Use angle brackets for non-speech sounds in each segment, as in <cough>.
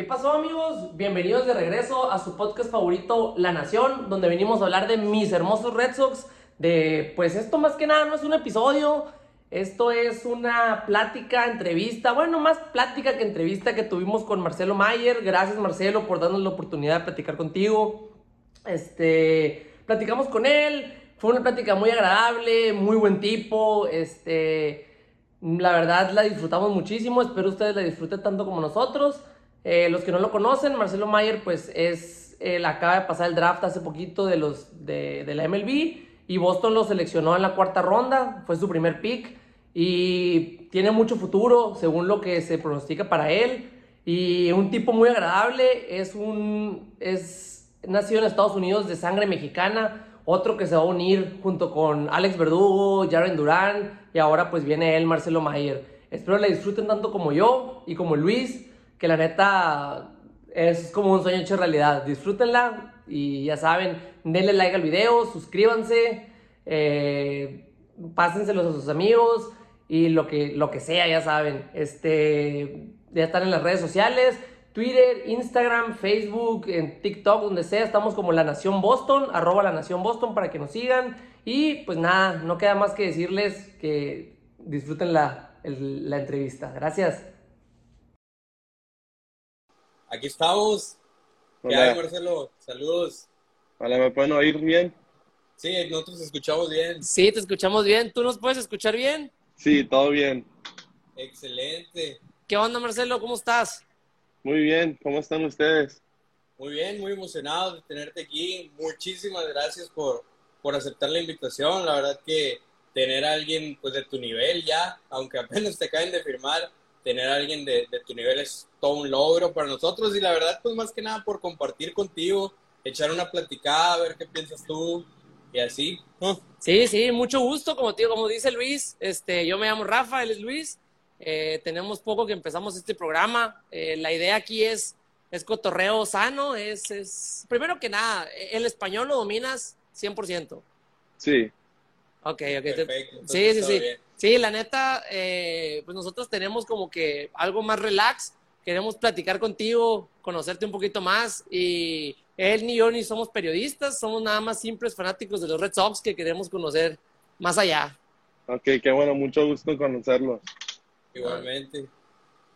¿Qué pasó amigos? Bienvenidos de regreso a su podcast favorito La Nación, donde venimos a hablar de mis hermosos Red Sox, de pues esto más que nada no es un episodio, esto es una plática, entrevista, bueno, más plática que entrevista que tuvimos con Marcelo Mayer. Gracias Marcelo por darnos la oportunidad de platicar contigo. Este, platicamos con él, fue una plática muy agradable, muy buen tipo, este, la verdad la disfrutamos muchísimo, espero ustedes la disfruten tanto como nosotros. Eh, los que no lo conocen, Marcelo Mayer pues es, él acaba de pasar el draft hace poquito de, los, de, de la MLB y Boston lo seleccionó en la cuarta ronda, fue su primer pick y tiene mucho futuro según lo que se pronostica para él y un tipo muy agradable, es un es nacido en Estados Unidos de sangre mexicana, otro que se va a unir junto con Alex Verdugo, Jaren Durán y ahora pues viene él Marcelo Mayer. Espero la disfruten tanto como yo y como Luis, que la neta es como un sueño hecho realidad. Disfrútenla y ya saben, denle like al video, suscríbanse, eh, pásenselos a sus amigos y lo que, lo que sea, ya saben. Este, ya están en las redes sociales, Twitter, Instagram, Facebook, en TikTok, donde sea, estamos como La Nación Boston, arroba La Nación Boston para que nos sigan. Y pues nada, no queda más que decirles que disfruten la, la entrevista. Gracias. Aquí estamos. ¿Qué hay, Marcelo? Saludos. Hola, ¿me pueden oír bien? Sí, nosotros escuchamos bien. Sí, te escuchamos bien. ¿Tú nos puedes escuchar bien? Sí, todo bien. Excelente. ¿Qué onda, Marcelo? ¿Cómo estás? Muy bien, ¿cómo están ustedes? Muy bien, muy emocionado de tenerte aquí. Muchísimas gracias por, por aceptar la invitación. La verdad que tener a alguien pues de tu nivel ya, aunque apenas te caen de firmar, tener a alguien de, de, tu nivel es todo un logro para nosotros y la verdad pues más que nada por compartir contigo, echar una platicada, ver qué piensas tú, y así. Sí, sí, mucho gusto, como, tío, como dice Luis, este, yo me llamo Rafa, él es Luis, eh, tenemos poco que empezamos este programa, eh, la idea aquí es, es cotorreo sano, es, es, primero que nada, el español lo dominas 100%. Sí. Ok, ok. Perfecto, sí, sí, sí. Sí, la neta, eh, pues nosotros tenemos como que algo más relax, queremos platicar contigo, conocerte un poquito más y él ni yo ni somos periodistas, somos nada más simples fanáticos de los Red Sox que queremos conocer más allá. Ok, qué bueno, mucho gusto conocerlos. Igualmente.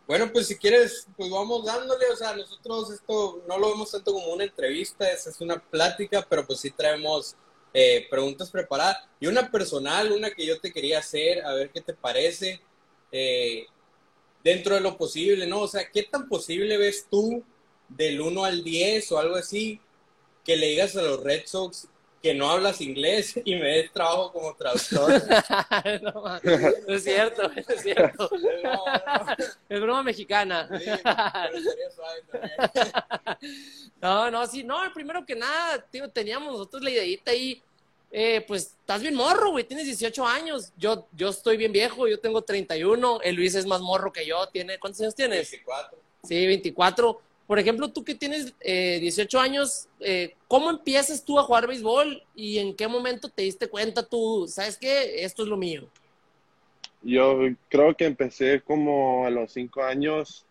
Bueno, pues si quieres, pues vamos dándole, o sea, nosotros esto no lo vemos tanto como una entrevista, es, es una plática, pero pues sí traemos eh, preguntas preparadas. Y una personal, una que yo te quería hacer, a ver qué te parece, eh, dentro de lo posible, ¿no? O sea, ¿qué tan posible ves tú del 1 al 10 o algo así, que le digas a los Red Sox que no hablas inglés y me des trabajo como traductor. <laughs> no, es cierto, es cierto. <laughs> Es broma, mexicana. Sí, no, no, sí, no, primero que nada, tío, teníamos nosotros la ideita ahí. Eh, pues estás bien morro, güey, tienes 18 años. Yo, yo estoy bien viejo, yo tengo 31. El Luis es más morro que yo. Tiene, ¿Cuántos años tienes? 24. Sí, 24 por ejemplo, tú que tienes eh, 18 años, eh, ¿cómo empiezas tú a jugar béisbol y en qué momento te diste cuenta tú, sabes qué, esto es lo mío? Yo creo que empecé como a los 5 años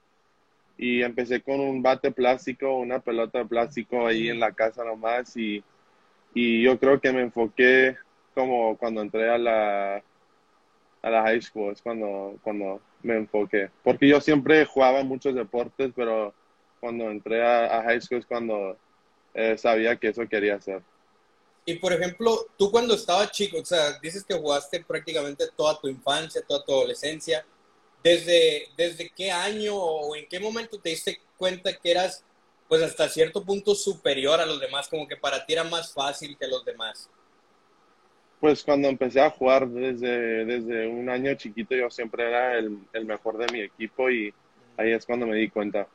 y empecé con un bate plástico, una pelota de plástico ahí en la casa nomás y, y yo creo que me enfoqué como cuando entré a la, a la high school, es cuando, cuando me enfoqué. Porque yo siempre jugaba muchos deportes, pero cuando entré a, a high school es cuando eh, sabía que eso quería hacer. Y por ejemplo, tú cuando estabas chico, o sea, dices que jugaste prácticamente toda tu infancia, toda tu adolescencia, ¿desde, desde qué año o en qué momento te diste cuenta que eras, pues hasta cierto punto superior a los demás, como que para ti era más fácil que los demás? Pues cuando empecé a jugar desde, desde un año chiquito, yo siempre era el, el mejor de mi equipo y ahí es cuando me di cuenta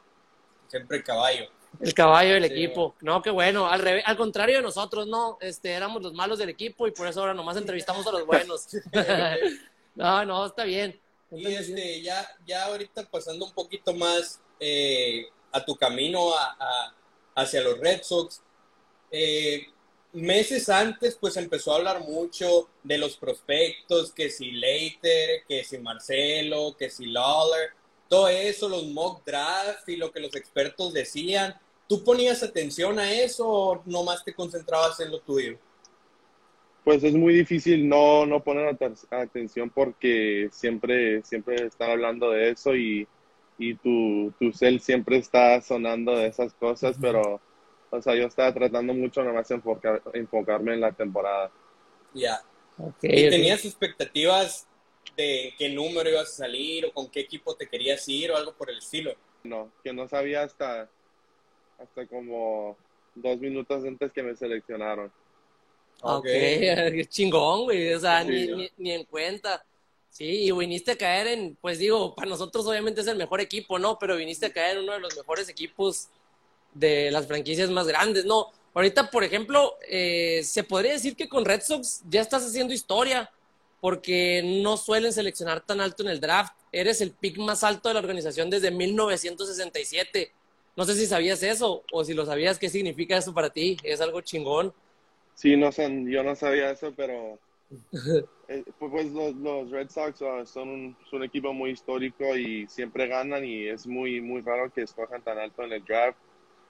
siempre el caballo. El caballo del equipo. No, qué bueno. Al, revés, al contrario de nosotros, no. Este, éramos los malos del equipo y por eso ahora nomás entrevistamos a los buenos. <laughs> no, no, está bien. y este, ya, ya ahorita pasando un poquito más eh, a tu camino a, hacia los Red Sox, eh, meses antes pues empezó a hablar mucho de los prospectos, que si Leiter, que si Marcelo, que si Lawler, todo eso, los mock drafts y lo que los expertos decían. ¿Tú ponías atención a eso o nomás te concentrabas en lo tuyo? Pues es muy difícil no, no poner atención porque siempre, siempre están hablando de eso y, y tu, tu cel siempre está sonando de esas cosas, pero, o sea, yo estaba tratando mucho nomás de enfocar, enfocarme en la temporada. Ya. ¿Y tenías expectativas de qué número ibas a salir o con qué equipo te querías ir o algo por el estilo? No, que no sabía hasta, hasta como dos minutos antes que me seleccionaron. Ok, <laughs> qué chingón, güey, o sea, ni, ni, en cuenta. Sí, y viniste a caer en, pues digo, para nosotros obviamente es el mejor equipo, ¿no? Pero viniste a caer en uno de los mejores equipos de las franquicias más grandes, ¿no? Ahorita, por ejemplo, eh, se podría decir que con Red Sox ya estás haciendo historia, porque no suelen seleccionar tan alto en el draft. Eres el pick más alto de la organización desde 1967. No sé si sabías eso o si lo sabías, ¿qué significa eso para ti? Es algo chingón. Sí, no sé, yo no sabía eso, pero <laughs> eh, pues, pues los, Red Sox ah, son un, un equipo muy histórico y siempre ganan y es muy, muy raro que escojan tan alto en el draft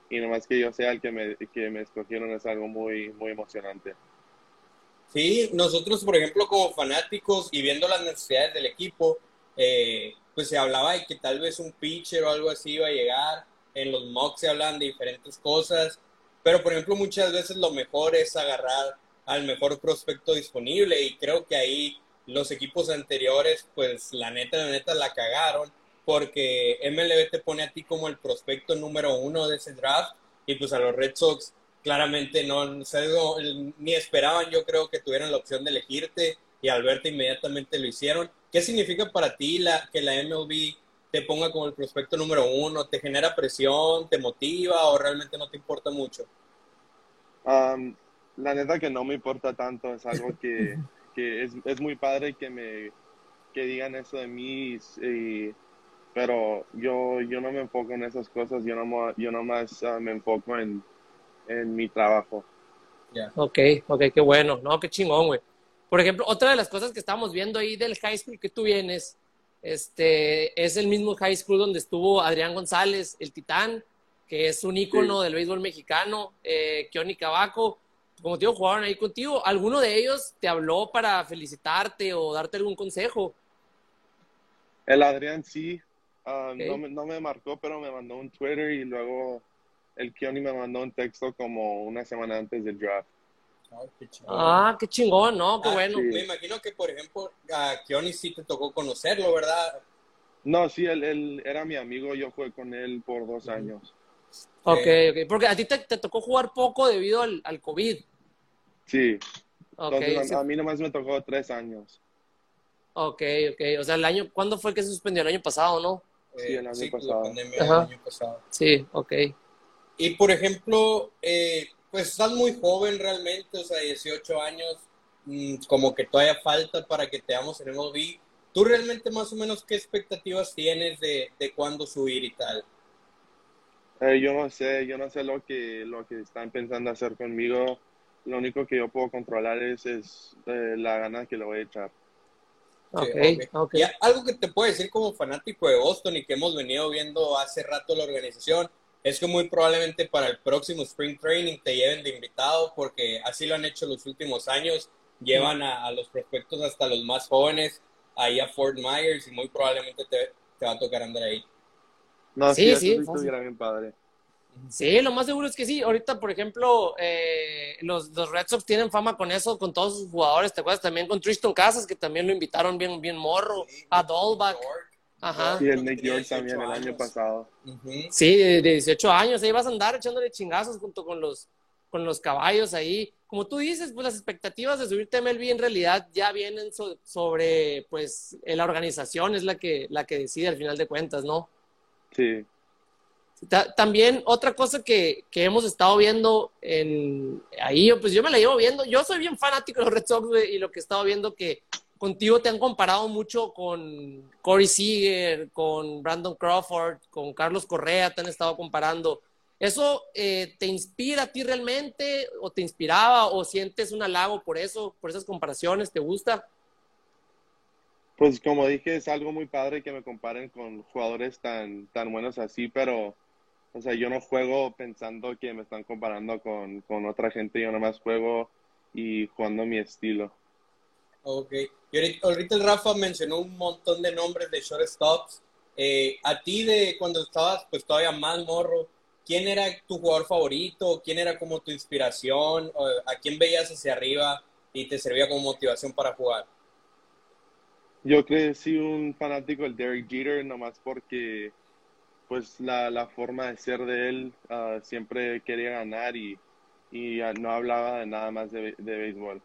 y nomás que yo sea el que me, que me escogieron es algo muy, muy emocionante. Sí, nosotros, por ejemplo, como fanáticos y viendo las necesidades del equipo, eh, pues se hablaba de que tal vez un pitcher o algo así iba a llegar. En los mocks se hablan de diferentes cosas. Pero, por ejemplo, muchas veces lo mejor es agarrar al mejor prospecto disponible y creo que ahí los equipos anteriores, pues la neta, la neta la cagaron porque MLB te pone a ti como el prospecto número uno de ese draft y pues a los Red Sox claramente no, ni esperaban yo creo que tuvieran la opción de elegirte y al verte inmediatamente lo hicieron. ¿Qué significa para ti la, que la MLB te ponga como el prospecto número uno? ¿Te genera presión? ¿Te motiva o realmente no te importa mucho? la neta que no me importa tanto, es algo que, <laughs> que es, es, muy padre que me que digan eso de mí, pero yo, yo no me enfoco en esas cosas, yo, no, yo nomás uh, me enfoco en, en mi trabajo. Yeah. Ok, ok, qué bueno, no, qué chingón, güey. Por ejemplo, otra de las cosas que estamos viendo ahí del high school que tú vienes, este, es el mismo high school donde estuvo Adrián González, el titán, que es un ícono del béisbol mexicano, eh, Kioni Cabaco, como te digo, jugaron ahí contigo. ¿Alguno de ellos te habló para felicitarte o darte algún consejo? El Adrián sí, no, me, no, me, marcó, pero me mandó un Twitter y luego el Kioni me mandó un texto como una semana antes del draft. ah, qué chingón, ¿no? Qué ah, bueno. Me imagino que, por ejemplo, a Kioni sí te tocó conocerlo, ¿verdad? No, sí, él, él, era mi amigo, yo jugué con él por dos años. Ok, ok, porque a ti te, tocó jugar poco debido al, al COVID. Sí. Entonces, a, mí nomás me tocó tres años. Ok, ok. O sea, el año, ¿cuándo fue que se suspendió? El año pasado, ¿no? Sí, el año pasado. el año pasado. Sí, ok. Y por ejemplo, eh, pues estás muy joven realmente, o sea, 18 años, mm, como que todavía falta para que te damos en MLB. ¿Tú realmente más o menos qué expectativas tienes de, de cuándo subir y tal? Eh, yo no sé, yo no sé lo que, lo que están pensando hacer conmigo. Lo único que yo puedo controlar es, es eh, la gana que le voy a echar. Okay, okay. Y algo que te puedo decir como fanático de Boston y que hemos venido viendo hace rato la organización es que muy probablemente para el próximo Spring Training te lleven de invitado porque así lo han hecho los últimos años. Llevan a, los prospectos hasta los más jóvenes ahí a Fort Myers y muy probablemente te, te va a tocar andar ahí. No, sí, sí. sí bien padre. Sí, lo más seguro es que sí. Ahorita, por ejemplo, eh, los, los, Red Sox tienen fama con eso, con todos sus jugadores. ¿Te acuerdas? También con Tristan Casas, que también lo invitaron bien, bien morro. a Dolbach. Ajá. Y el Nick York también el año pasado. Sí, de, 18 años. Ahí vas a andar echándole chingazos junto con los, con los caballos ahí. Como tú dices, pues las expectativas de subirte a MLB en realidad ya vienen sobre, pues, la organización es la que, la que decide al final de cuentas, ¿no? Sí. También otra cosa que, que, hemos estado viendo en ahí, pues yo me la llevo viendo, yo soy bien fanático de los Red Sox y lo que he estado viendo que contigo te han comparado mucho con Corey Seager, con Brandon Crawford, con Carlos Correa, te han estado comparando. ¿Eso eh, te inspira a ti realmente o te inspiraba o sientes un halago por eso, por esas comparaciones? ¿Te gusta? Pues como dije, es algo muy padre que me comparen con jugadores tan, tan buenos así, pero, o sea, yo no juego pensando que me están comparando con, con otra gente, yo nomás juego y jugando mi estilo. Ok. Y ahorita, el Rafa mencionó un montón de nombres de shortstops. Eh, a ti de cuando estabas pues todavía más morro, ¿quién era tu jugador favorito? ¿Quién era como tu inspiración? ¿A quién veías hacia arriba y te servía como motivación para jugar? Yo crecí un fanático del Derek Jeter, nomás porque pues la, la forma de ser de él ah, siempre quería ganar y, y ah, no hablaba de nada más de, de béisbol.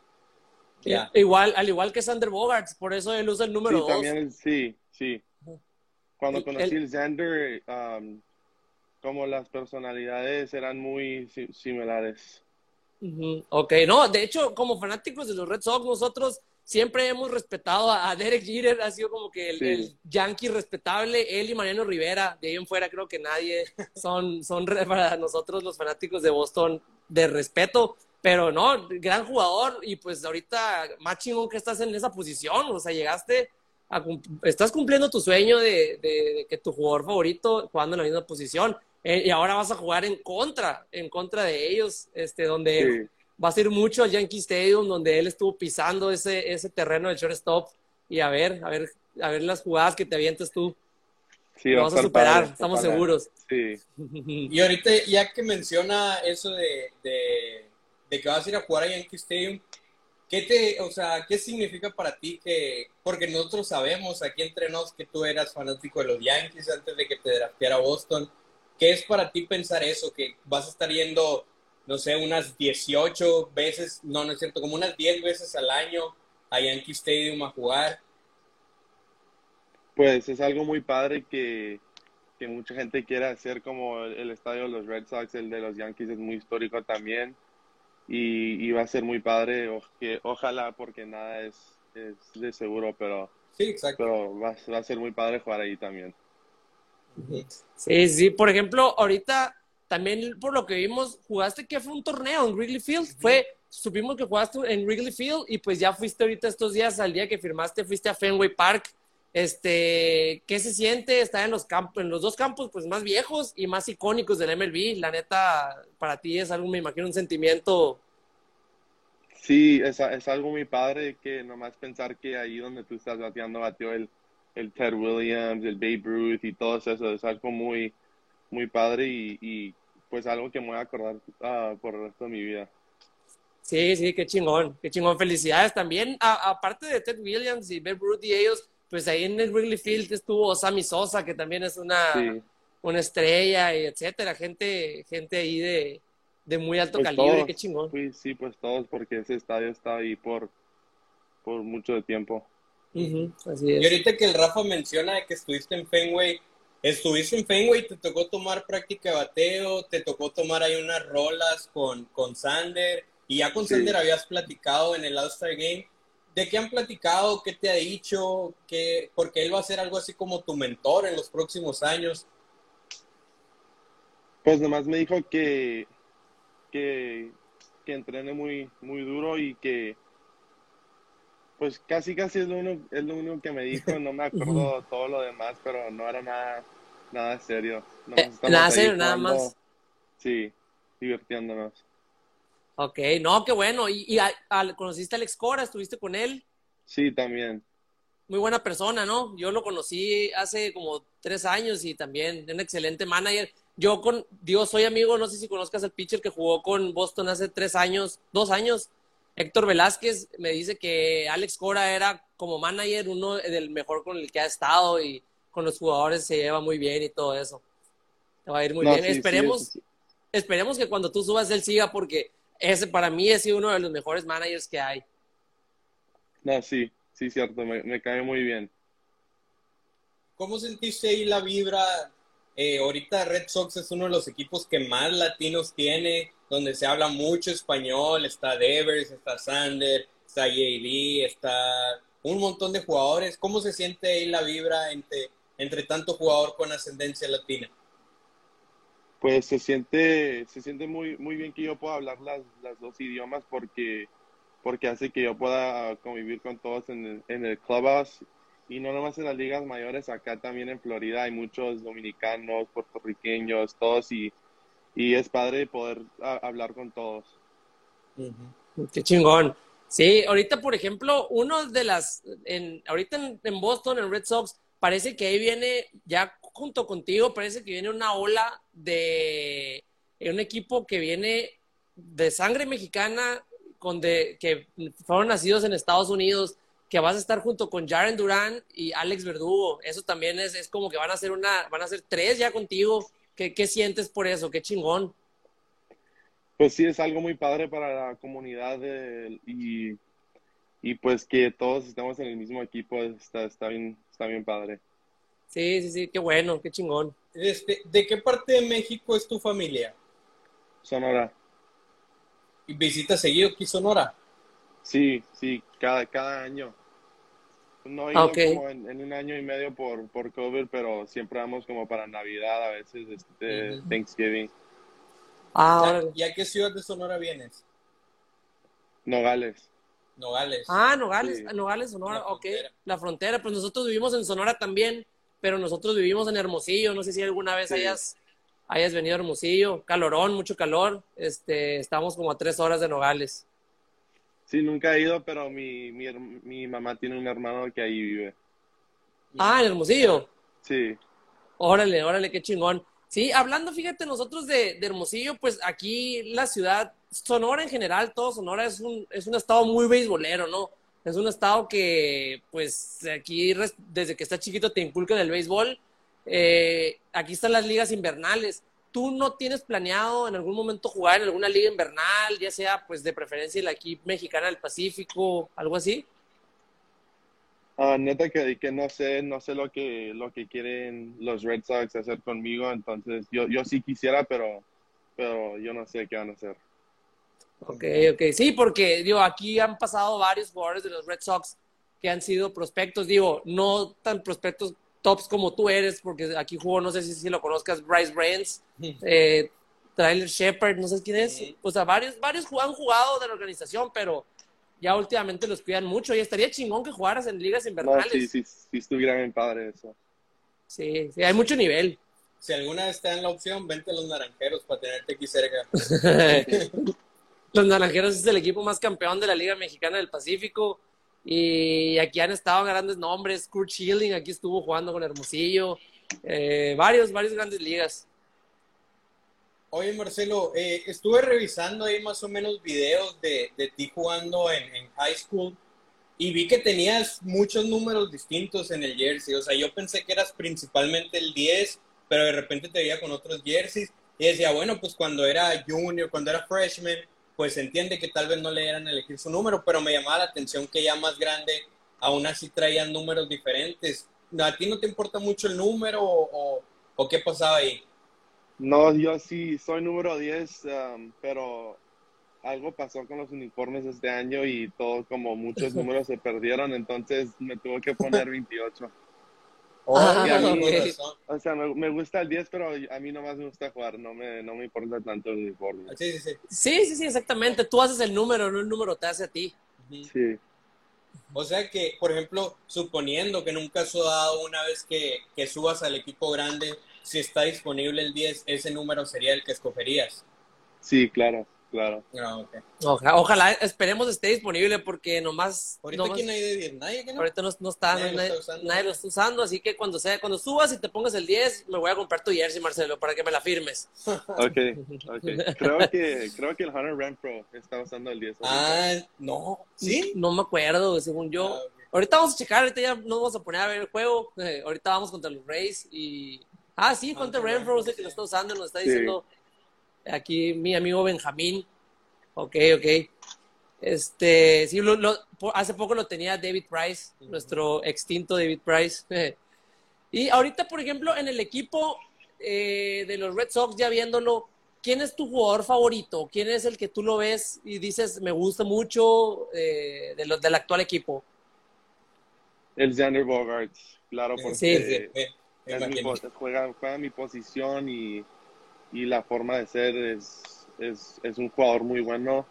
Yeah. Igual, al igual que Sander Bogarts, por eso él usa el número 2. Sí, también, sí, sí. Cuando conocí el, Xander, um, como las personalidades eran muy similares. Uh -huh. Ok, no, de hecho, como fanáticos de los Red Sox, nosotros siempre hemos respetado a Derek Jeter, ha sido como que el, sí. el, yankee respetable, él y Mariano Rivera, de ahí en fuera creo que nadie <laughs> son, son para nosotros los fanáticos de Boston de respeto, pero no, gran jugador y pues ahorita más chingón que estás en esa posición, o sea, llegaste, a, estás cumpliendo tu sueño de, de, de, que tu jugador favorito jugando en la misma posición eh, y ahora vas a jugar en contra, en contra de ellos, este, donde... Sí vas a ir mucho al Yankee Stadium, donde él estuvo pisando ese, ese terreno del shortstop y a ver, a ver, a ver las jugadas que te avientes tú. Sí, Lo vamos a superar, padre, estamos padre. seguros. Sí. Y ahorita, ya que menciona eso de, de, de, que vas a ir a jugar a Yankee Stadium, ¿qué te, o sea, qué significa para ti que, porque nosotros sabemos aquí entre nos que tú eras fanático de los Yankees antes de que te drafteara Boston, ¿qué es para ti pensar eso, que vas a estar yendo no sé, unas 18 veces, no, no es cierto, como unas 10 veces al año a Yankee Stadium a jugar. Pues es algo muy padre que, que mucha gente quiera hacer como el, el, estadio de los Red Sox, el de los Yankees es muy histórico también y, y va a ser muy padre, o, que, ojalá porque nada es, es de seguro, pero, sí, exacto. pero va, va a ser muy padre jugar ahí también. Sí, sí, por ejemplo, ahorita también por lo que vimos, jugaste que fue un torneo en Wrigley Field, fue, supimos que jugaste en Wrigley Field y pues ya fuiste ahorita estos días, al día que firmaste, fuiste a Fenway Park. Este, ¿qué se siente estar en los campos, en los dos campos pues más viejos y más icónicos del MLB? La neta, para ti es algo, me imagino, un sentimiento. Sí, es, es algo muy padre que nomás pensar que ahí donde tú estás bateando bateó el, el Ted Williams, el Babe Ruth y todo eso, es algo muy, muy padre y, y, pues algo que me voy a acordar uh, por el resto de mi vida. Sí, sí, qué chingón, qué chingón. Felicidades también. A, aparte de Ted Williams y Babe Ruth y ellos, pues ahí en el Wrigley Field estuvo Sammy Sosa, que también es una, sí. una estrella, y etcétera. Gente, gente ahí de, de muy alto pues calibre, todos, qué chingón. Sí, sí, pues todos, porque ese estadio está ahí por, por mucho de tiempo. Uh -huh, así es. Y ahorita que el Rafa menciona que estuviste en Fenway, Estuviste en Fenway, te tocó tomar práctica de bateo, te tocó tomar ahí unas rolas con, con Sander, y ya con sí. Sander habías platicado en el All-Star Game. ¿De qué han platicado? ¿Qué te ha dicho? ¿Qué, porque él va a ser algo así como tu mentor en los próximos años. Pues nomás me dijo que, que, que entrene muy, muy duro y que pues casi casi es lo, único, es lo único que me dijo, no me <laughs> acuerdo todo lo demás, pero no era nada, nada serio. Eh, nada serio, nada más. Sí, divirtiéndonos. Ok, no, qué bueno. ¿Y, y a, a, conociste a Alex Cora? ¿Estuviste con él? Sí, también. Muy buena persona, ¿no? Yo lo conocí hace como tres años y también un excelente manager. Yo con, digo, soy amigo, no sé si conozcas al pitcher que jugó con Boston hace tres años, dos años, Héctor Velázquez me dice que Alex Cora era como manager uno del mejor con el que ha estado y con los jugadores se lleva muy bien y todo eso. Te va a ir muy no, bien. Sí, esperemos, sí, sí. esperemos que cuando tú subas él siga porque ese para mí es uno de los mejores managers que hay. No, sí, sí, cierto, me, me cae muy bien. ¿Cómo sentiste ahí la vibra? Eh, ahorita Red Sox es uno de los equipos que más latinos tiene donde se habla mucho español, está Devers, está Sander, está JD, está un montón de jugadores. ¿Cómo se siente ahí la vibra entre, entre tanto jugador con ascendencia latina? Pues se siente, se siente muy, muy bien que yo pueda hablar las, las dos idiomas porque, porque hace que yo pueda convivir con todos en el, en el clubhouse y no nomás en las ligas mayores, acá también en Florida hay muchos dominicanos, puertorriqueños, todos y, y es padre poder hablar con todos. Qué chingón. Sí, ahorita, por ejemplo, uno de las, en, ahorita en, en Boston, en Red Sox, parece que ahí viene, ya junto contigo, parece que viene una ola de un equipo que viene de sangre mexicana, con de, que fueron nacidos en Estados Unidos, que vas a estar junto con Jaren Duran y Alex Verdugo. Eso también es, es como que van a ser una, van a ser tres ya contigo. ¿Qué, qué sientes por eso? Qué chingón. Pues sí, es algo muy padre para la comunidad y, y pues que todos estemos en el mismo equipo, está, está, bien, está bien padre. Sí, sí, sí, qué bueno, qué chingón. Este, ¿De qué parte de México es tu familia? Sonora. ¿Y visitas seguido aquí Sonora? Sí, sí, cada, cada año. No he ido como en, en un año y medio por, por COVID, pero siempre vamos como para Navidad, a veces este. Thanksgiving. Ah, ¿Ya- órale. ¿Y a qué ciudad de Sonora vienes? Nogales. Nogales. Ah, Nogales, Sí. Nogales, Sonora, La ok. La frontera, pues nosotros vivimos en Sonora también, pero nosotros vivimos en Hermosillo. No sé si alguna vez Sí. hayas, hayas venido a Hermosillo. Calorón, mucho calor. Este, estamos como a tres horas de Nogales. Sí, nunca he ido, pero mi, mi mamá tiene un hermano que ahí vive. Ah, en Hermosillo. Sí, Órale, órale, qué chingón. Sí, hablando, fíjate, nosotros de, de Hermosillo, pues aquí la ciudad, Sonora en general, todo Sonora es un, es un estado muy beisbolero, ¿no? Es un estado que, pues, aquí desde que estás chiquito te inculcan el béisbol. Eh, aquí están las ligas invernales. ¿Tú no tienes planeado en algún momento jugar en alguna liga invernal, ya sea, pues, de preferencia la aquí mexicana del Pacífico, algo así? Ah, neta que, que no sé, no sé lo que, lo que quieren los Red Sox hacer conmigo, entonces yo, yo sí quisiera, pero, pero yo no sé qué van a hacer. Ok, ok. Sí, porque digo, aquí han pasado varios jugadores de los Red Sox que han sido prospectos, digo, no tan prospectos tops como tú eres, porque aquí jugó, no sé si, si lo conozcas, Bryce Brands, eh, Tyler Shepard, no sé quién es. O sea, varios, varios han jugado de la organización, pero ya últimamente los cuidan mucho y estaría chingón que jugaras en ligas No, invernales. sí, sí, sí estuviera bien padre eso. sí, sí, hay mucho nivel. Si alguna vez te dan la opción, vente a los naranjeros para tenerte aquí cerca. <laughs> Los Naranjeros es el equipo más campeón de la Liga Mexicana del Pacífico. Y aquí han estado grandes nombres. Kurt Schilling aquí estuvo jugando con Hermosillo. Eh, varios, varios grandes ligas. Oye, Marcelo, eh, estuve revisando ahí más o menos videos de, de ti jugando en, en high school y vi que tenías muchos números distintos en el jersey. O sea, yo pensé que eras principalmente el 10, pero de repente te veía con otros jerseys y decía, bueno, pues cuando era junior, cuando era freshman, pues entiende que tal vez no le dieran a elegir su número, pero me llamaba la atención que ya más grande, aún así traían números diferentes. ¿A ti no te importa mucho el número o, o- o qué pasaba ahí? No, yo sí soy número 10, um, pero algo pasó con los uniformes este año y todo, como muchos <laughs> números se perdieron, entonces me tuve que poner 28. Ah, a mí-. O sea, me, me gusta el 10, pero a mí nomás me gusta jugar, no me, no me importa tanto el uniforme. Sí, sí, sí. Sí, sí, sí, exactamente. Tú haces el número, no el número te hace a ti. Sí, O sea que, por ejemplo, suponiendo que en un caso dado, una vez que, que subas al equipo grande, si está disponible el 10, ese número sería el que escogerías. sí, claro, claro. Ah, ojalá, esperemos esté disponible porque nomás. Ahorita nomás- quién hay de 10, nadie que no. Ahorita no, no está, Nadie nadie, lo está usando. nadie lo está usando, así que cuando sea, cuando subas y te pongas el 10, me voy a comprar tu jersey, Marcelo, para que me la firmes. <laughs> Ok, ok. Creo que, creo que el Hunter Renfro está usando el 10. ahorita. Ah, no. ¿Sí? No me acuerdo, según yo. Ah. Ahorita vamos a checar, ahorita ya nos vamos a poner a ver el juego. Eh, ahorita vamos contra los Rays y. Ah, sí, Hunter Hunter Renfro es el que lo está usando, nos está Sí. Aquí mi amigo Benjamín. Ok, ok. Este, sí, lo- lo- po- hace poco lo tenía David Price, nuestro extinto David Price. <laughs> y ahorita, por ejemplo, en el equipo eh, de los Red Sox, ya viéndolo, ¿quién es tu jugador favorito? ¿Quién es el que tú lo ves y dices, me gusta mucho eh, de los, del actual equipo? El Xander Bogarts, claro, porque Sí, sí, me- me es mi juega, juega mi posición y, y la forma de ser es, es, es un jugador muy bueno.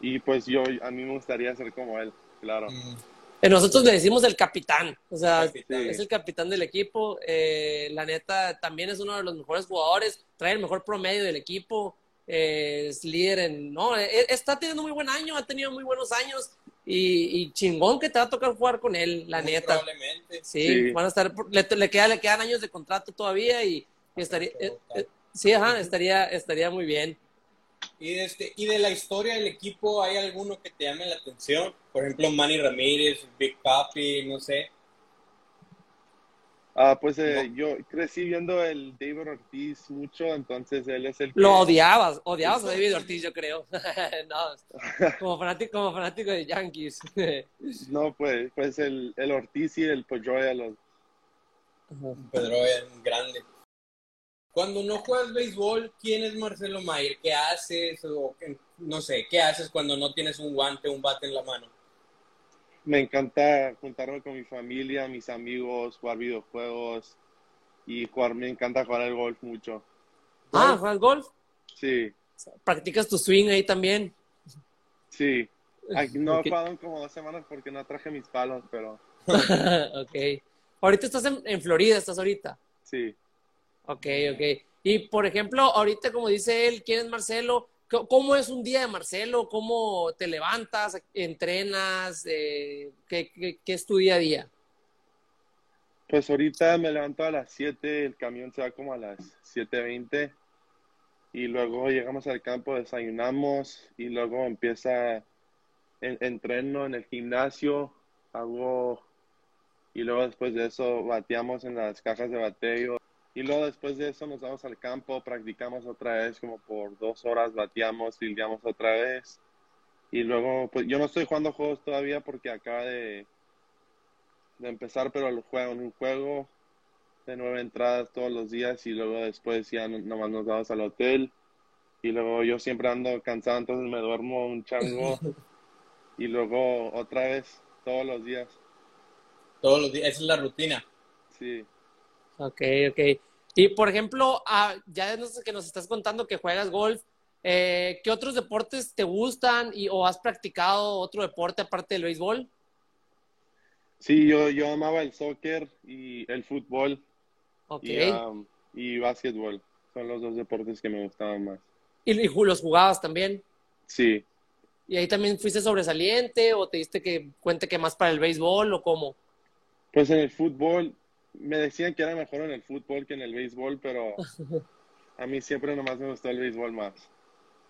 Y pues yo, a mí me gustaría ser como él, claro. Mm. Eh, Nosotros le decimos el capitán, o sea, Capitán. es el capitán del equipo. eh, la neta, también es uno de los mejores jugadores, trae el mejor promedio del equipo, eh, es líder en... No, eh, está teniendo muy buen año, ha tenido muy buenos años y, y chingón que te va a tocar jugar con él, la Muy neta. Probablemente. Sí, Sí. van a estar, le, le, queda, le quedan años de contrato todavía y estaría... eh, eh, sí, ajá, estaría, estaría muy bien. Y de, este, y de la historia del equipo, ¿hay alguno que te llame la atención? Por ejemplo, Manny Ramírez, Big Papi, no sé. Ah, pues eh, yo crecí viendo el David Ortiz mucho, entonces él es el que... Lo odiabas, odiabas a David Ortiz, yo creo. <laughs> no, como fanático, como fanático de Yankees. <laughs> No, pues, pues el, el Ortiz y el Pedroia, los... Pedro es un grande. Cuando no juegas béisbol, ¿quién es Marcelo Mayer? ¿Qué haces? O, qué- no sé, ¿qué haces cuando no tienes un guante, un bate en la mano? Me encanta juntarme con mi familia, mis amigos, jugar videojuegos y jugar, me encanta jugar al golf mucho. ah, ¿juegas golf? Sí, ¿Practicas tu swing ahí también? sí. Ay, <laughs> no he jugado en como dos semanas porque no traje mis palos, pero <laughs> ok. Ahorita estás en, en Florida, estás ahorita. sí. Ok, ok. Y por ejemplo, ahorita como dice él, ¿quién es Marcelo? ¿Cómo es un día de Marcelo? ¿Cómo te levantas? ¿Entrenas? Eh, ¿qué, qué, qué es tu día a día? Pues ahorita me levanto a las 7, el camión se va como a las 7.20 y luego llegamos al campo, desayunamos y luego empieza el entreno en el gimnasio, hago y luego después de eso bateamos en las cajas de bateo y luego después de eso nos vamos al campo, practicamos otra vez como por dos horas, bateamos, fildeamos otra vez y luego pues yo no estoy jugando juegos todavía porque acaba de de empezar, pero lo juego en un juego de nueve entradas todos los días y luego después ya no- nomás nos vamos al hotel y luego yo siempre ando cansado, entonces me duermo un chango <laughs> y luego otra vez todos los días. Todos los días, esa es la rutina. Sí. Ok, ok. Y por ejemplo, ah, ya que nos estás contando que juegas golf, eh, ¿qué otros deportes te gustan y, o has practicado otro deporte aparte del béisbol? Sí, yo, yo amaba el soccer y el fútbol y, um, y básquetbol. Son los dos deportes que me gustaban más. ¿Y, los jugabas también? Sí. ¿Y ahí también fuiste sobresaliente o te diste que cuenta que más para el béisbol o cómo? Pues en el fútbol, me decían que era mejor en el fútbol que en el béisbol, pero <laughs> a mí siempre nomás me gustó el béisbol más.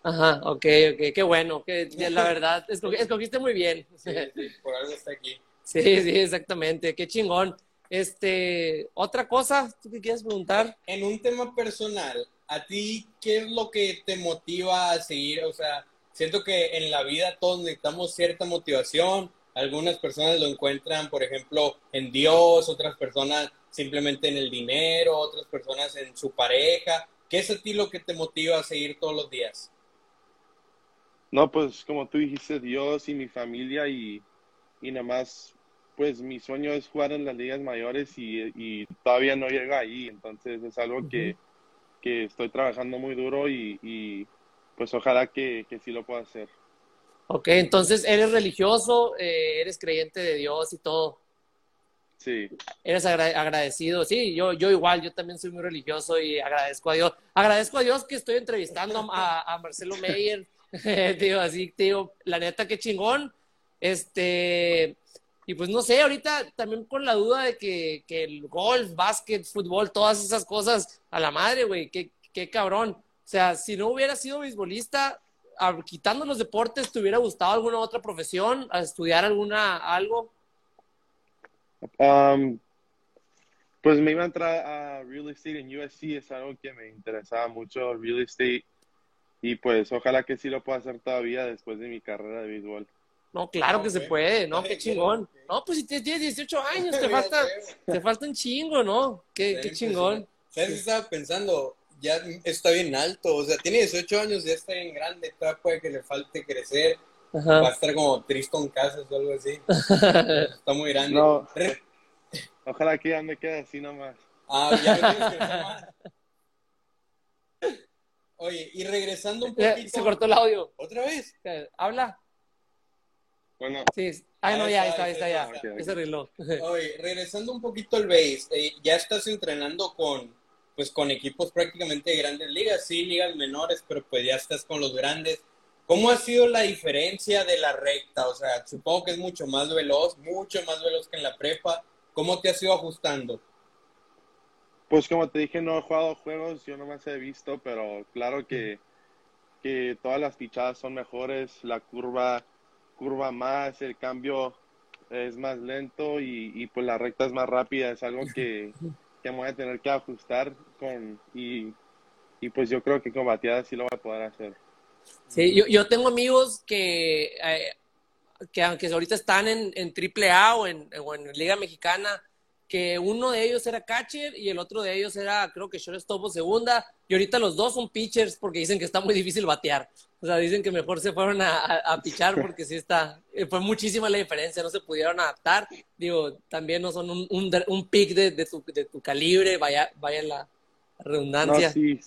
Ajá, ok, ok, qué bueno, que la verdad, escog- escogiste muy bien. Sí, sí, por algo está aquí. <laughs> Sí, sí, exactamente, qué chingón. Este, otra cosa, ¿tú qué quieres preguntar? En un tema personal, ¿a ti qué es lo que te motiva a seguir? O sea, siento que en la vida todos necesitamos cierta motivación. Algunas personas lo encuentran, por ejemplo, en Dios, otras personas simplemente en el dinero, otras personas en su pareja. ¿Qué es a ti lo que te motiva a seguir todos los días? No, pues como tú dijiste, Dios y mi familia y, y nada más, pues mi sueño es jugar en las ligas mayores y, y todavía no llego ahí, entonces es algo que, que estoy trabajando muy duro y, y pues ojalá que, que sí lo pueda hacer. Ok, entonces eres religioso, eh, eres creyente de Dios y todo. Sí, Eres agra- agradecido, sí, yo, yo igual, yo también soy muy religioso y agradezco a Dios. Agradezco a Dios que estoy entrevistando a, a Marcelo Meyer, <laughs> digo, así, digo, la neta, qué chingón. Este, y pues no sé, ahorita también con la duda de que, que el golf, básquet, fútbol, todas esas cosas, a la madre, güey, qué, qué cabrón. O sea, si no hubiera sido beisbolista, a- quitando los deportes, ¿te hubiera gustado alguna otra profesión, a estudiar alguna, algo? Um, pues me iba a entrar a real estate en USC, es algo que me interesaba mucho, real estate, y pues ojalá que sí lo pueda hacer todavía después de mi carrera de béisbol. No, claro No, que se puede, ¿no? Qué chingón. No, pues si tienes 18 años, <laughs> te falta, te falta un chingo, ¿no? Qué, qué chingón. ¿Sabes qué estaba pensando? Ya está bien alto, o sea, tiene 18 años, ya está bien grande, todavía puede que le falte crecer, va a estar como Tristan Casas o algo así. <laughs> Está muy grande. No. Ojalá que ya me quede así nomás. Ah, ya no tienes que más. Oye, y regresando un <laughs> poquito. Se cortó el audio. ¿Otra vez? Habla. Bueno, Sí. Ah, no, Ahí ya, ahí está, está, ya. Ese reloj. <laughs> Oye, regresando un poquito al base, eh, ya estás entrenando con, pues, con equipos prácticamente de grandes ligas, sí, ligas menores, pero pues ya estás con los grandes. ¿Cómo ha sido la diferencia de la recta? O sea, supongo que es mucho más veloz, mucho más veloz que en la prepa. ¿Cómo te has ido ajustando? Pues como te dije, no he jugado juegos, yo nomás he visto, pero claro que, que todas las pichadas son mejores, la curva curva más, el cambio es más lento y, y pues la recta es más rápida, es algo que, <laughs> que me voy a tener que ajustar con y, y pues yo creo que con bateadas sí lo voy a poder hacer. Sí, yo, yo tengo amigos que, eh, que aunque ahorita están en, en AAA o en, o en Liga Mexicana, que uno de ellos era catcher y el otro de ellos era, creo que shortstop o segunda, y ahorita los dos son pitchers porque dicen que está muy difícil batear. O sea, dicen que mejor se fueron a, a, a pichar porque sí está, eh, fue muchísima la diferencia, no se pudieron adaptar. Digo, también no son un, un, un pick de, de, tu, de tu calibre, vaya, vaya la redundancia. No, sí,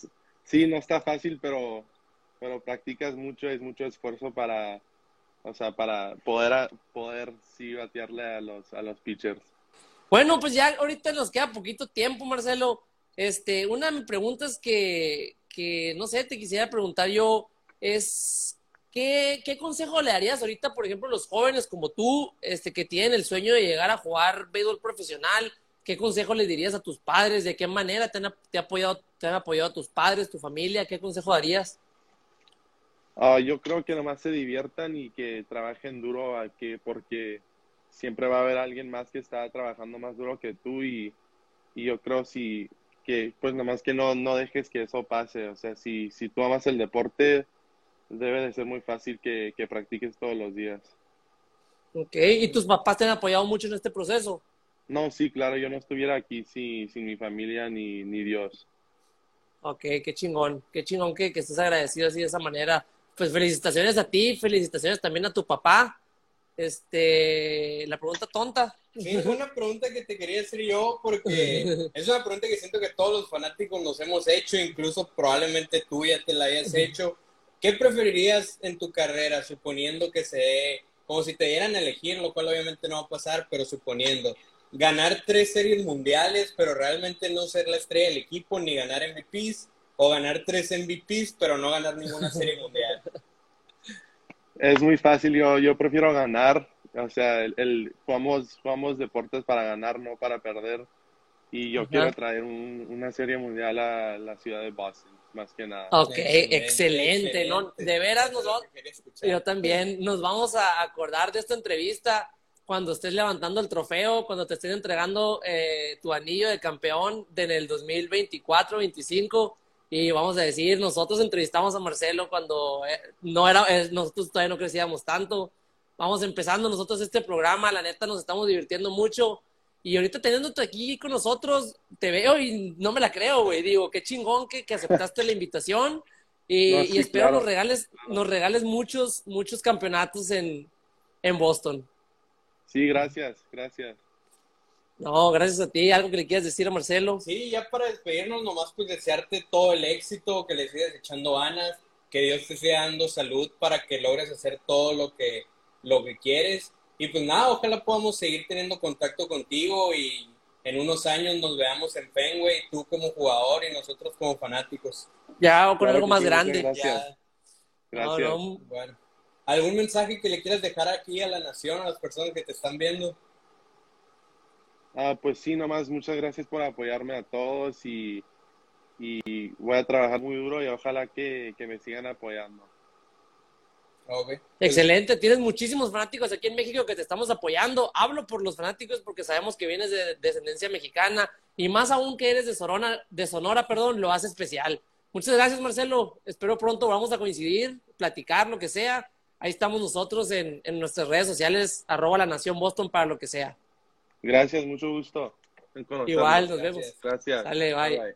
sí, no está fácil, pero, pero practicas mucho, es mucho esfuerzo para, o sea, para poder, poder sí batearle a los, a los pitchers. Bueno, pues ya ahorita nos queda poquito tiempo, Marcelo. Este, una de mis preguntas que, que no sé, te quisiera preguntar yo es, ¿qué, qué consejo le darías ahorita, por ejemplo, a los jóvenes como tú, este, que tienen el sueño de llegar a jugar béisbol profesional? ¿Qué consejo le dirías a tus padres? ¿De qué manera te han, te ha apoyado, te han apoyado tus padres, tu familia? ¿Qué consejo darías? Ah, yo creo que nomás se diviertan y que trabajen duro, a que, porque siempre va a haber alguien más que está trabajando más duro que tú y, y yo creo si que pues nomás que no, no dejes que eso pase, o sea, si, si tú amas el deporte, debe de ser muy fácil que, que practiques todos los días. Ok, ¿y tus papás te han apoyado mucho en este proceso? No, sí, claro, yo no estuviera aquí si, sin mi familia ni, ni Dios. Ok, qué chingón, qué chingón que, que estés agradecido así de esa manera. Pues felicitaciones a ti, felicitaciones también a tu papá. Este, la pregunta tonta. Sí, una pregunta que te quería hacer yo, porque <laughs> es una pregunta que siento que todos los fanáticos nos hemos hecho, incluso probablemente tú ya te la hayas hecho. ¿Qué preferirías en tu carrera, suponiendo que se dé, como si te dieran a elegir, lo cual obviamente no va a pasar, pero suponiendo, ganar tres series mundiales, pero realmente no ser la estrella del equipo, ni ganar MVPs, o ganar tres MVPs, pero no ganar ninguna serie mundial? Es muy fácil, yo, yo prefiero ganar, o sea, el, el- jugamos, jugamos deportes para ganar, no para perder. Y yo Ajá. quiero traer un- una serie mundial a la ciudad de Boston, más que nada. Ok, excelente, ¿no? excelente. De veras nos vamos, yo también, nos vamos a acordar de esta entrevista cuando estés levantando el trofeo, cuando te estén entregando eh, tu anillo de campeón de en el 2024-25 y vamos a decir, nosotros entrevistamos a Marcelo cuando eh, no era, eh, nosotros todavía no crecíamos tanto, vamos empezando nosotros este programa, la neta nos estamos divirtiendo mucho y ahorita teniéndote aquí con nosotros, te veo y no me la creo, güey, digo, qué chingón que, que aceptaste la invitación y, No, y sí, espero claro. nos regales, nos regales muchos, muchos campeonatos en, en Boston. Sí, gracias, gracias. No, gracias a ti. ¿Algo que le quieras decir a Marcelo? Sí, ya para despedirnos, nomás pues desearte todo el éxito, que le sigas echando ganas, que Dios te siga dando salud para que logres hacer todo lo que, lo que quieres. Y pues nada, ojalá podamos seguir teniendo contacto contigo y en unos años nos veamos en Fenway, tú como jugador y nosotros como fanáticos. Ya, o con Claro algo más sí, grande. Gracias. Ya, Gracias. No, no, bueno. ¿Algún mensaje que le quieras dejar aquí a la nación, a las personas que te están viendo? Ah, pues sí, nomás muchas gracias por apoyarme a todos y, y voy a trabajar muy duro y ojalá que, que me sigan apoyando. Ok. Excelente, tienes muchísimos fanáticos aquí en México que te estamos apoyando. Hablo por los fanáticos porque sabemos que vienes de descendencia mexicana y más aún que eres de Sonora, de Sonora, perdón, lo hace especial. Muchas gracias, Marcelo. Espero pronto vamos a coincidir, platicar, lo que sea. Ahí estamos nosotros en, en nuestras redes sociales, arroba la Nación Boston para lo que sea. Gracias, mucho gusto. Igual, nos vemos. Gracias. Bye. Bye.